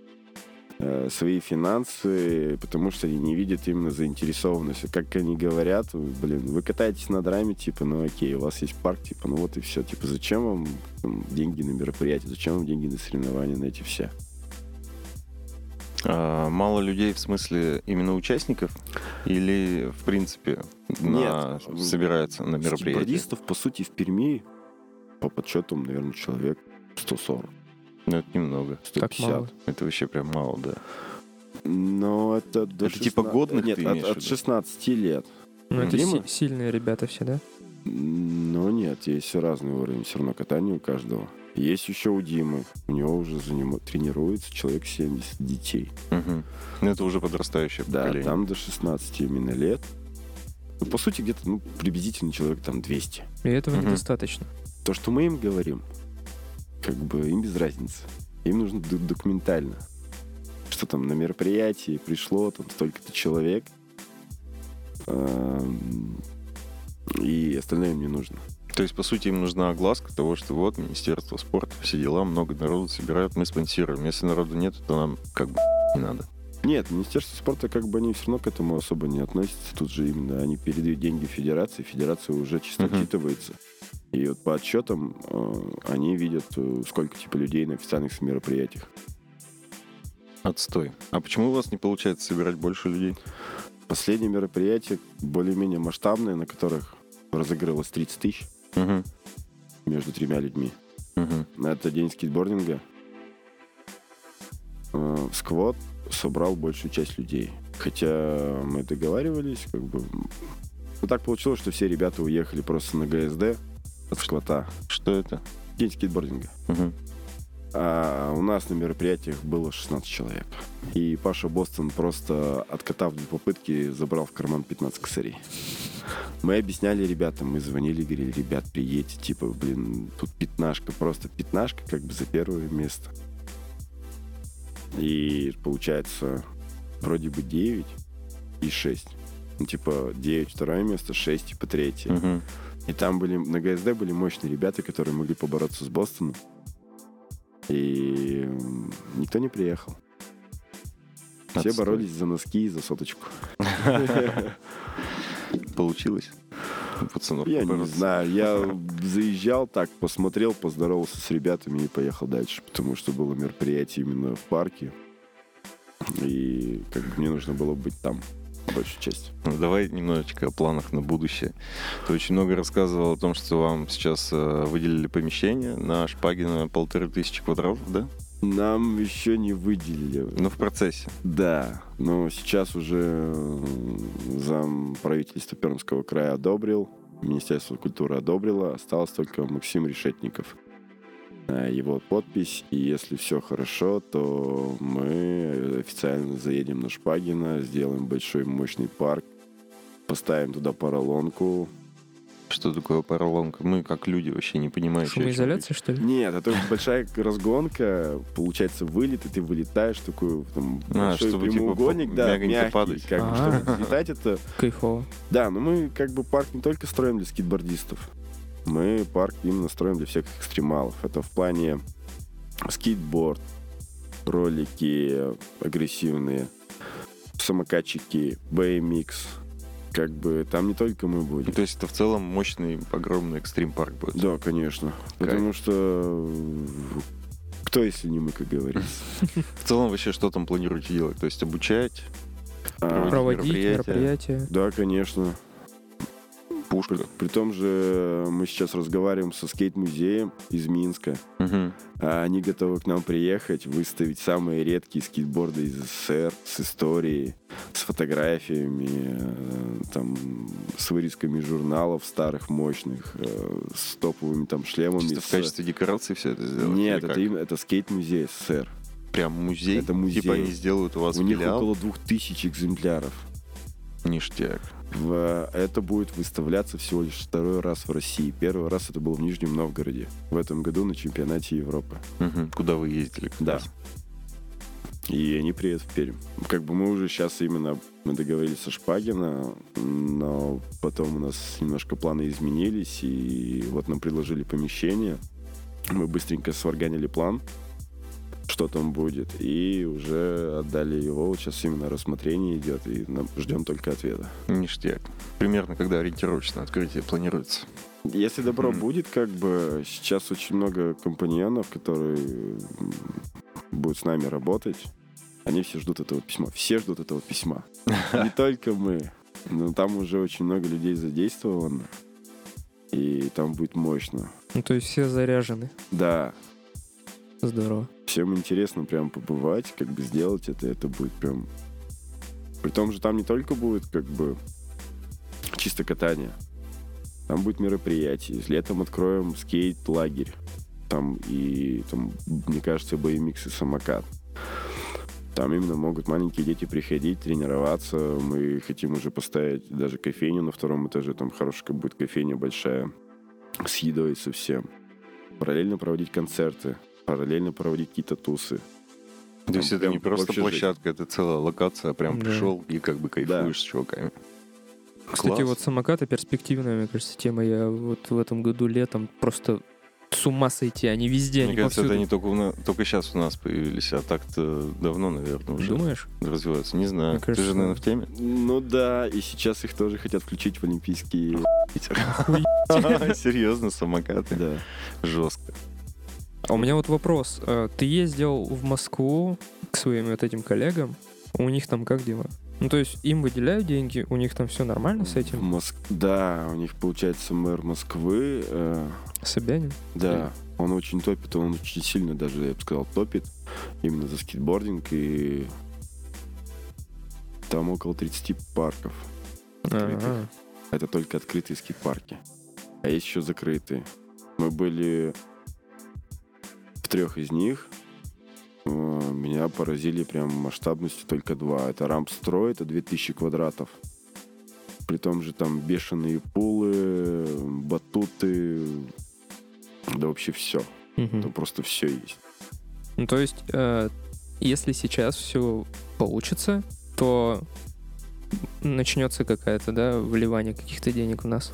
э, свои финансы, потому что они не видят именно заинтересованности. Как они говорят, блин, вы катаетесь на драме, типа, ну окей, у вас есть парк, типа, ну вот и все. Типа, зачем вам там, деньги на мероприятия, зачем вам деньги на соревнования, на эти все? А, мало людей в смысле именно участников? Или, в принципе, на... Нет. собираются на мероприятие? Скейтбордистов, по сути, в Перми, по подсчетам, наверное, человек 140, Ну, это немного. 150. мало. Это вообще прям мало, да. Но это до Это типа годных Нет, ты от, от виду? 16 лет. Ну, это Дима? си- сильные ребята все, да? Но нет, есть разный уровень все равно катания у каждого. Есть еще у Димы. У него уже заним... тренируется человек 70 детей. Мгм. Ну, это уже подрастающее Да, поколение. там до 16 именно лет. Ну, по сути, где-то, ну, приблизительно человек там 200. И этого Мгм. недостаточно. То, что мы им говорим, как бы им без разницы. Им нужно документально. Что там на мероприятии пришло там столько-то человек, эм, и остальное им не нужно. То есть, по сути, им нужна огласка того, что вот Министерство спорта, все дела, много народу собирают, мы спонсируем. Если народу нет, то нам как бы не надо. Нет, Министерство спорта как бы они все равно к этому особо не относятся. Тут же именно они передают деньги федерации, федерация уже чисто Мгм. отчитывается. И вот по отчетам э, они видят, э, сколько типа людей на официальных мероприятиях. Отстой. А почему у вас не получается собирать больше людей? Последнее мероприятие более-менее масштабное, на которых разыгрывалось 30 тысяч Мгм. между тремя людьми. Мгм. Это день скейтбординга. Э, Сквот собрал большую часть людей. Хотя мы договаривались, как бы... Ну, так получилось, что все ребята уехали просто на ГСД от сквота. Что это? День скейтбординга. Мгм. А у нас на мероприятиях было 16 человек. И Паша Бостон просто, откатав две попытки, забрал в карман 15 косарей. Мы объясняли ребятам, мы звонили, говорили, ребят, приедьте, типа, блин, тут пятнашка, просто пятнашка, как бы за первое место. И получается, вроде бы 9 и 6. Ну, типа, 9 второе место, 6 типа третье. Мгм. И там были, на ГСД были мощные ребята, которые могли побороться с Бостоном. И никто не приехал. Все Отстой. боролись за носки и за соточку. Получилось? Пацанов Я не знаю, я заезжал так, посмотрел, поздоровался с ребятами и поехал дальше, потому что было мероприятие именно в парке. И как бы мне нужно было быть там, большую часть. Ну, давай немножечко о планах на будущее. Ты очень много рассказывал о том, что вам сейчас э, выделили помещение на Шпагина полторы тысячи квадратов, да? Нам еще не выделили. Ну, в процессе. Да, но сейчас уже э, зам правительства Пермского края одобрил, Министерство культуры одобрило, осталось только Максим Решетников. Э, Его подпись, и если все хорошо, то мы официально заедем на Шпагина, сделаем большой мощный парк, поставим туда поролонку. Что такое поролонка? Мы, как люди, вообще не понимаем. Шумоизоляция, что ли? Нет, это большая разгонка, получается вылет, и ты вылетаешь такой там А, чтобы, типа, прямоугольник, по- да, мягкий, падать. как бы, чтобы взлетать это Кайфово. Да, но мы как бы парк не только строим для скейтбордистов. Мы парк именно строим для всех экстремалов. Это в плане скейтборд, ролики агрессивные, самокатчики, BMX. Как бы там не только мы будем. То есть это в целом мощный, огромный экстрим-парк будет. Да, конечно. Потому что э, кто, если не мы, как говорится. В целом вообще что там планируете делать? То есть обучать, А, Проводить мероприятия. Да, конечно. пушка? При, при том же мы сейчас разговариваем со скейт-музеем из Минска. А Они готовы к нам приехать, выставить самые редкие скейтборды из СССР с историей, с фотографиями, э, там, с вырезками журналов старых, мощных, э, с топовыми там шлемами. Чисто в с- качестве декорации все это сделать? Нет, это, им- это скейт-музей СССР. Прям музей? это музей. Типа они сделают у вас У них филиал? около двух тысяч экземпляров. Ништяк. В- Это будет выставляться всего лишь второй раз в России. Первый раз это было в Нижнем Новгороде. В этом году на чемпионате Европы. Мгм. Куда вы ездили? как Да. раз? И они приедут в Пермь. Как бы мы уже сейчас именно мы договорились со Шпагина, но потом у нас немножко планы изменились, и вот нам предложили помещение. Мы быстренько сварганили план, что там будет. И уже отдали его. Вот сейчас именно рассмотрение идет, и ждем только ответа. Ништяк. Примерно когда ориентировочно открытие планируется. Если добро Мгм. будет, как бы сейчас очень много компаньонов, которые будут с нами работать. Они все ждут этого письма. Все ждут этого письма. Не только мы. Но там уже очень много людей задействовано. И там будет мощно. Ну, то есть все заряжены. Да, Здорово. всем интересно прям побывать, как бы сделать это, это будет прям... При том же там не только будет как бы чисто катание, там будет мероприятие. Летом откроем скейт-лагерь. Там и, там, мне кажется, BMX и самокат. Там именно могут маленькие дети приходить, тренироваться. Мы хотим уже поставить даже кофейню на втором этаже. Там хорошая будет кофейня большая с едой совсем. Параллельно проводить концерты, параллельно проводить какие-то тусы. То есть это не просто площадка, это целая локация, прям Да. пришел и как бы кайфуешь с чуваками. Кстати, Класс. вот самокаты перспективная, мне кажется, тема. Я вот в этом году летом просто с ума сойти. Они везде, Мне они кажется, повсюду. это не только, на- только сейчас у нас появились, а так-то давно, наверное, уже Думаешь? развиваются. Не знаю. Мне кажется, Ты же, наверное, в теме? Ну да, и сейчас их тоже хотят включить в Олимпийские... Серьезно, самокаты. Да. Жестко. А у меня вот вопрос. А, Ты ездил в Москву к своим вот этим коллегам? У них там как дела? Ну, то есть им выделяют деньги, у них там все нормально с этим? Моск- Да, у них получается мэр Москвы. э, Собянин? Да, он очень топит, он очень сильно даже, я бы сказал, топит именно за скейтбординг. И там около 30 парков. открытых. Ага. Это только открытые скейт-парки. А есть еще закрытые. Мы были в трех из них. Э, Меня поразили прям масштабностью только два. Это рамп-строй, это 2000 квадратов. При том же там бешеные пулы, батуты, да вообще все. Мгм. Там просто все есть. Ну, то есть, э, если сейчас все получится, то начнется какая-то, да, вливание каких-то денег у нас.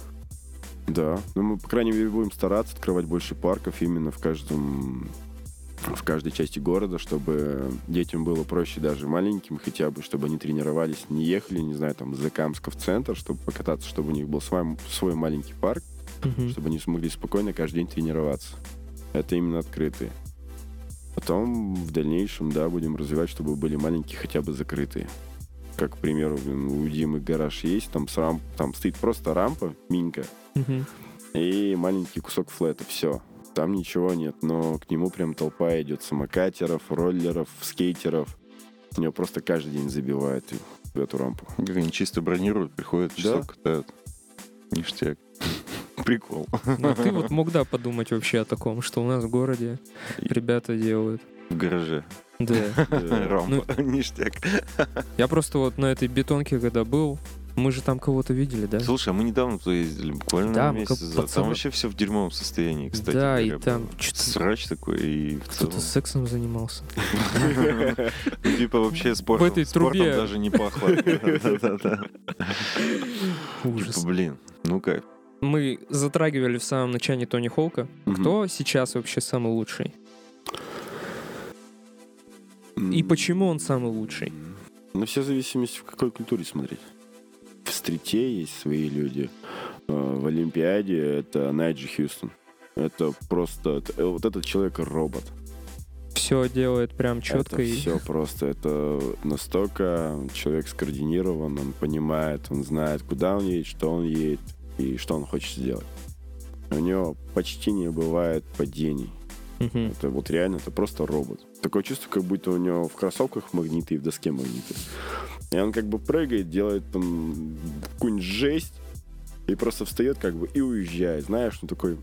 Да. Ну, мы, по крайней мере, будем стараться открывать больше парков именно в каждом в каждой части города, чтобы детям было проще даже маленьким хотя бы, чтобы они тренировались, не ехали, не знаю, там, из Закамска в центр, чтобы покататься, чтобы у них был свой, свой маленький парк, Мгм. чтобы они смогли спокойно каждый день тренироваться. Это именно открытые. Потом в дальнейшем, да, будем развивать, чтобы были маленькие, хотя бы закрытые. Как, к примеру, у Димы гараж есть, там, с рамп, там стоит просто рампа, минька, Мгм. и маленький кусок флета, все. Там ничего нет, но к нему прям толпа идет самокатеров, роллеров, скейтеров. У него просто каждый день забивают в эту рампу. Как они чисто бронируют, приходят, часов катают. Ништяк. Прикол. Ну, а ты вот мог, да, подумать вообще о таком, что у нас в городе ребята делают. В гараже. Да. Да. Рампа. Ништяк. Я просто вот на этой бетонке, когда был, мы же там кого-то видели, да? Слушай, а мы недавно туда ездили, буквально Да, месяц назад. пацаны- Там вообще все в дерьмовом состоянии, кстати. Да, и там что-то Срач такой, и в кто-то сексом занимался. Ну, Типа вообще спортом, этой спортом трубе. даже не пахло. Ужас. Типа, блин, ну кайф. Мы затрагивали в самом начале Тони Холка. Кто сейчас вообще самый лучший? И почему он самый лучший? Ну, все зависимости в какой культуре смотреть. В стрите есть свои люди. Э, В Олимпиаде это Найджи Хьюстон. Это просто... э, Вот этот человек робот. Все делает прям четко Это и... все просто. Это настолько человек скоординирован, он понимает, он знает, куда он едет, что он едет и что он хочет сделать. У него почти не бывает падений. Мгм. Это вот реально, это просто робот. Такое чувство, как будто у него в кроссовках магниты и в доске магниты. И он как бы прыгает, делает там какую-нибудь жесть, и просто встает как бы и уезжает. Знаешь, ну такой,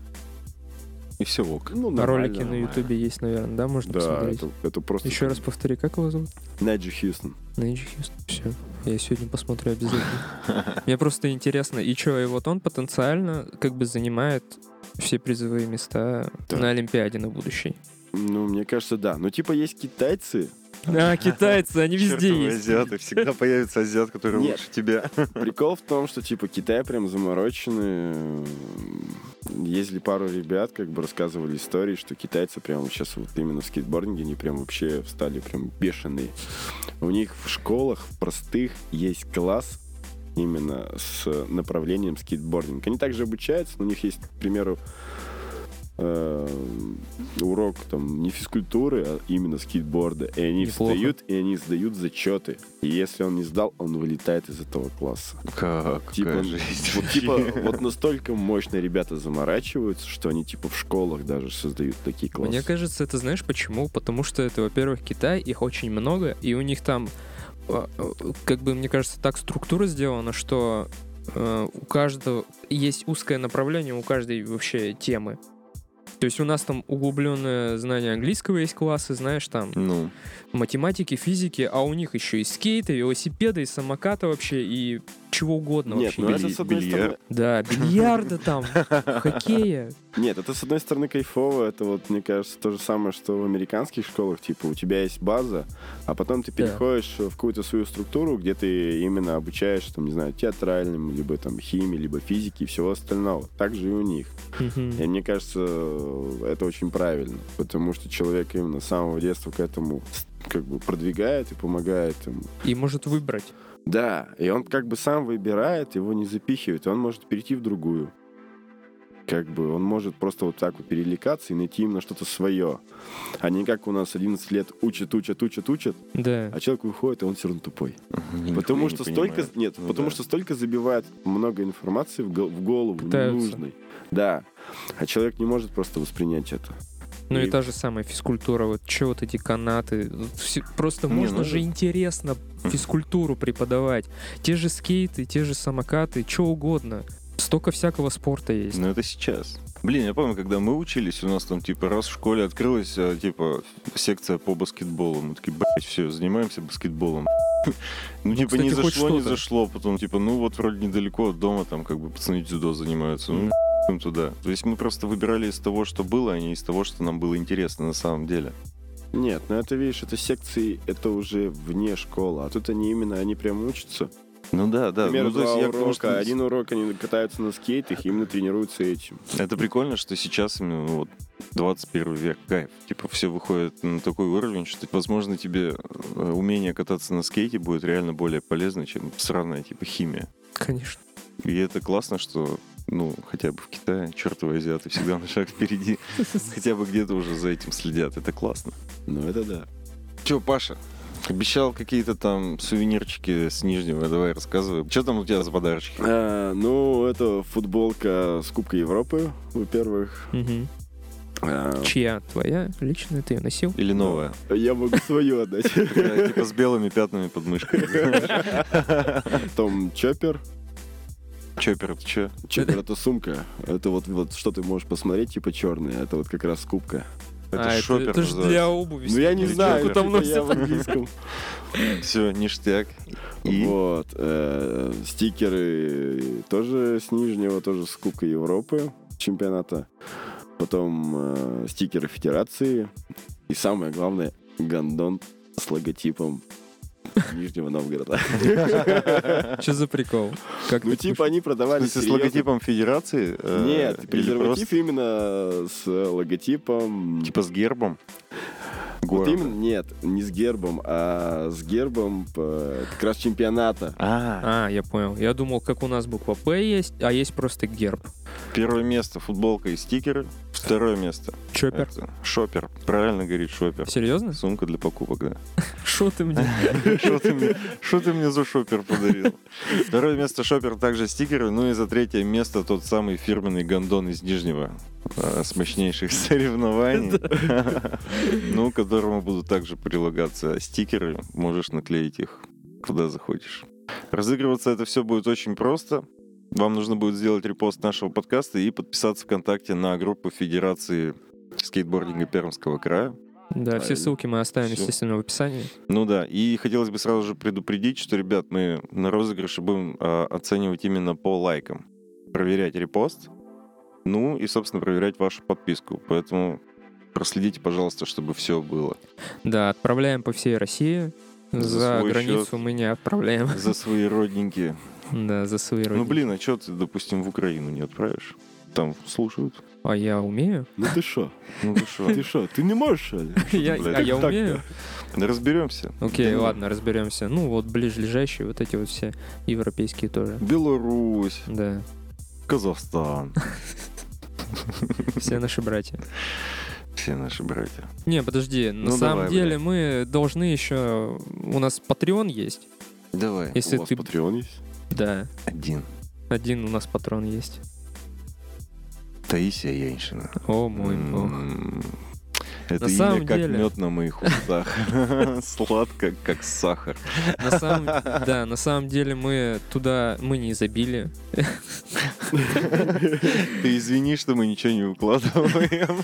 И все ок. ну, ролики на. Ютубе есть, наверное, да? Можно Да, посмотреть. это, это просто... Еще раз повтори, как его зовут? Найджи Хьюстон. Нейджи Хьюстон. Все. Я сегодня посмотрю обязательно. Мне просто интересно, и что, и вот он потенциально как бы занимает все призовые места Да. на Олимпиаде на будущей. Ну, мне кажется, да. Ну, типа, есть китайцы, А, китайцы, они везде Чёртовы есть. азиаты. Всегда появится азиат, который Нет. лучше тебя. Прикол в том, что, типа, Китай прям замороченный. Ездили пару ребят, как бы рассказывали истории, что китайцы прям сейчас вот именно в скейтбординге, они прям вообще стали прям бешеные. У них в школах в простых есть класс именно с направлением скейтбординг. Они также обучаются, но у них есть, к примеру, э, урок там не физкультуры, а именно скейтборда. И они Неплохо. встают, и они сдают зачеты. И если он не сдал, он вылетает из этого класса. Как? Типа, Какая жесть вот, типа, вот настолько мощно ребята заморачиваются, что они типа в школах даже создают такие классы. Мне кажется, это знаешь почему? Потому что это, во-первых, Китай, их очень много, и у них там, э, э, как бы, мне кажется, так структура сделана, что э, у каждого есть узкое направление у каждой вообще темы. То есть у нас там углубленное знание английского есть классы, знаешь, там Ну, математики, физики, а у них еще и скейты, велосипеды, и самокаты вообще, и чего угодно Нет, вообще. ну это с одной бильярд. стороны... Да, бильярда там, хоккея. Нет, это с одной стороны кайфово, это вот, мне кажется, то же самое, что в американских школах, типа, у тебя есть база, а потом ты переходишь в какую-то свою структуру, где ты именно обучаешь, там, не знаю, театральным, либо там химии, либо физике и всего остального. Так же и у них. И мне кажется, это очень правильно, потому что человек именно с самого детства к этому как бы продвигает и помогает ему. И может выбрать. Да, и он как бы сам выбирает, его не запихивает, и он может перейти в другую. Как бы он может просто вот так вот перелекаться и найти именно что-то свое. А не как у нас 11 лет учат, учат, учат, учат, Да. а человек выходит, и он все равно тупой. нихуя потому не что понимаю. столько... Нет, Ну потому да. что столько забивает много информации в, в голову, Пытаются. ненужной. Да. А человек не может просто воспринять это. Ну и И- та же самая физкультура, вот что вот эти канаты, все- просто Не, можно ну- же интересно физкультуру преподавать. Те же скейты, те же самокаты, что угодно. Столько всякого спорта есть. Ну, это сейчас. Блин, я помню, когда мы учились, у нас там, типа, раз в школе открылась, а, типа, секция по баскетболу. Мы такие, блядь, все, занимаемся баскетболом. Ну, типа, не кстати, зашло, не зашло. Потом, типа, ну, вот вроде недалеко от дома, там, как бы, пацаны дзюдо занимаются. Ну, им туда. То есть мы просто выбирали из того, что было, а не из того, что нам было интересно на самом деле. Нет, ну это, видишь, это секции, это уже вне школы. А тут они именно, они прям учатся. Ну да, да. Например, ну, то есть два я урока. что Один урок они катаются на скейтах, и именно тренируются этим. Это прикольно, что сейчас именно вот 21 век, кайф. Типа все выходит на такой уровень, что, возможно, тебе э, умение кататься на скейте будет реально более полезно, чем сраная типа химия. Конечно. И это классно, что ну, хотя бы в Китае чертовы азиаты всегда на шаг впереди. Хотя бы где-то уже за этим следят. Это классно. Ну это да. Че, Паша, обещал какие-то там сувенирчики с Нижнего. Давай рассказывай. Что там у тебя за подарочки? А, ну, это футболка с Кубка Европы, во-первых. Мгм. А, Чья? Твоя? Личная? Ты ее носил? Или новая? я могу свою отдать. Да, Типа с белыми пятнами под мышкой. Том Чоппер. Чоппер, это че? Чоппер это сумка. Это вот, вот что ты можешь посмотреть, типа черная. Это вот как раз кубка. Это а, шопер это, же называется. для обуви. Ну я не Или знаю, там там я в английском. Все, ништяк. И Вот. э, стикеры тоже с Нижнего, тоже с Кубка Европы чемпионата. Потом э, стикеры Федерации. И самое главное, гандон с логотипом Нижнего Новгорода. Что за прикол? Как Ну, типа, они в продавали смысле, с логотипом федерации? э, Нет, презерватив именно с логотипом... Типа с гербом? Вот именно, нет, не с гербом, а с гербом как раз чемпионата. А, А, я понял. Я думал, как у нас буква П есть, а есть просто герб. первое место футболка и стикеры. Второе место. Чоппер. это шопер. Правильно говорит шопер. Серьезно? Сумка для покупок, да. Что ты мне? Что ты мне, за шопер подарил? Второе место шопер, также стикеры. Ну и за третье место тот самый фирменный гондон из Нижнего э, с мощнейших соревнований, ну, к которому будут также прилагаться стикеры. Можешь наклеить их куда захочешь. Разыгрываться это все будет очень просто. Вам нужно будет сделать репост нашего подкаста и подписаться ВКонтакте на группу Федерации скейтбординга Пермского края. Да, все ссылки мы оставим, Всё. естественно, в описании. Ну да, и хотелось бы сразу же предупредить, что, ребят, мы на розыгрыше будем а, оценивать именно по лайкам. Проверять репост, ну и, собственно, проверять вашу подписку. Поэтому проследите, пожалуйста, чтобы все было. Да, отправляем по всей России. За За, границу счет. мы не отправляем. За свои родненькие. Да, за свои Ну, родины. блин, а что ты, допустим, в Украину не отправишь? Там слушают. А я умею? Ну ты шо? Ну ты что? Ты шо? Ты не можешь, что ли? Я- А я умею? Разберемся. Окей, ладно, разберемся. Ну, вот ближайшие вот эти вот все европейские тоже. Беларусь, Да, Казахстан. все наши братья. Все наши братья. Не, подожди, на Ну, самом давай, деле блядь. мы должны еще... У нас Patreon есть. Давай. Если У вас ты... Patreon есть? Да, Один. один у нас патрон есть. Таисия Яньшина. О, мой бог. Это На имя самом как деле- мед на моих устах. Сладко, как сахар. На самом, да, на самом деле мы туда, мы не забили. Ты извини, что мы ничего не выкладываем.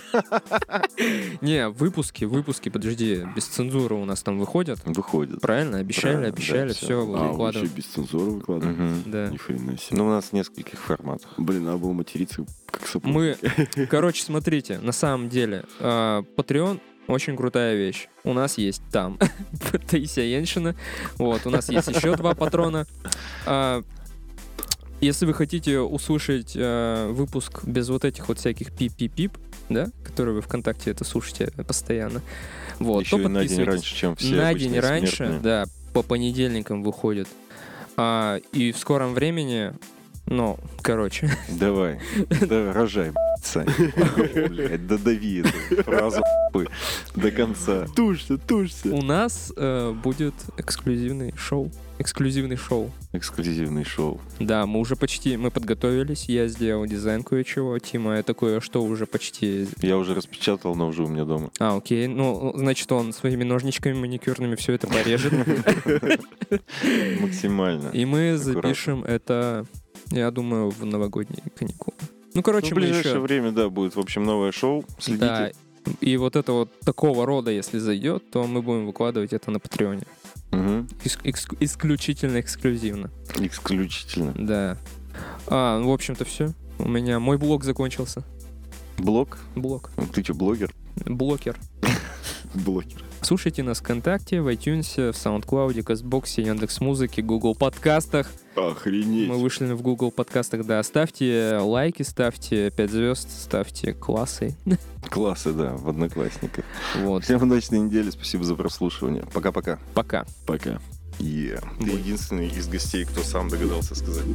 Не, выпуски, выпуски, подожди, без цензуры у нас там выходят. Выходит. Правильно, обещали, обещали, все. А, вы еще выкладывать. без цензуры выкладываете? Мгм. Да. Ни хрена себе. Ну, у нас в нескольких форматах. Блин, надо было материться как. Мы, короче, смотрите, на самом деле, а, Patreon очень крутая вещь. У нас есть там Таисия Яншина. Вот, у нас есть еще два патрона. А, Если вы хотите услышать а, выпуск без вот этих вот всяких пип-пип-пип, да, которые вы ВКонтакте это слушаете постоянно, вот, Еще то и на день раньше, чем все на день раньше, смертные. да, по понедельникам выходит. А, и в скором времени, ну, короче, Давай, да, рожай, Блядь, Додави эту фразу до конца. Тушься, тушься. у нас э, будет эксклюзивный шоу. Эксклюзивный шоу. Эксклюзивный шоу. Да, мы уже почти, мы подготовились, я сделал дизайн кое-чего, Тима, это кое-что уже почти... Я уже распечатал, но уже у меня дома. А, окей, ну, значит, он своими ножничками маникюрными все это порежет. Максимально. И мы запишем это, я думаю, в новогодние каникулы. Ну, короче, Ну, в мы ближайшее еще... время, да, будет, в общем, новое шоу. Да, Следите. и вот это вот такого рода, если зайдет, то мы будем выкладывать это на Патреоне. Ис- экск- исключительно эксклюзивно. Исключительно. Да. А, ну, в общем-то, все. У меня мой блог закончился. Блог? Блог. Ты что, блогер? Блокер. Блокер. Слушайте нас ВКонтакте, в iTunes, в SoundCloud, Кастбоксе, Яндекс.Музыке, Google подкастах. Охренеть. Мы вышли в Google подкастах, да. Ставьте лайки, ставьте 5 звезд, ставьте классы. Классы, да, в Одноклассниках. Вот. Всем удачной недели, спасибо за прослушивание. Пока-пока. Пока. Пока. Е. Ты единственный из гостей, кто сам догадался сказать.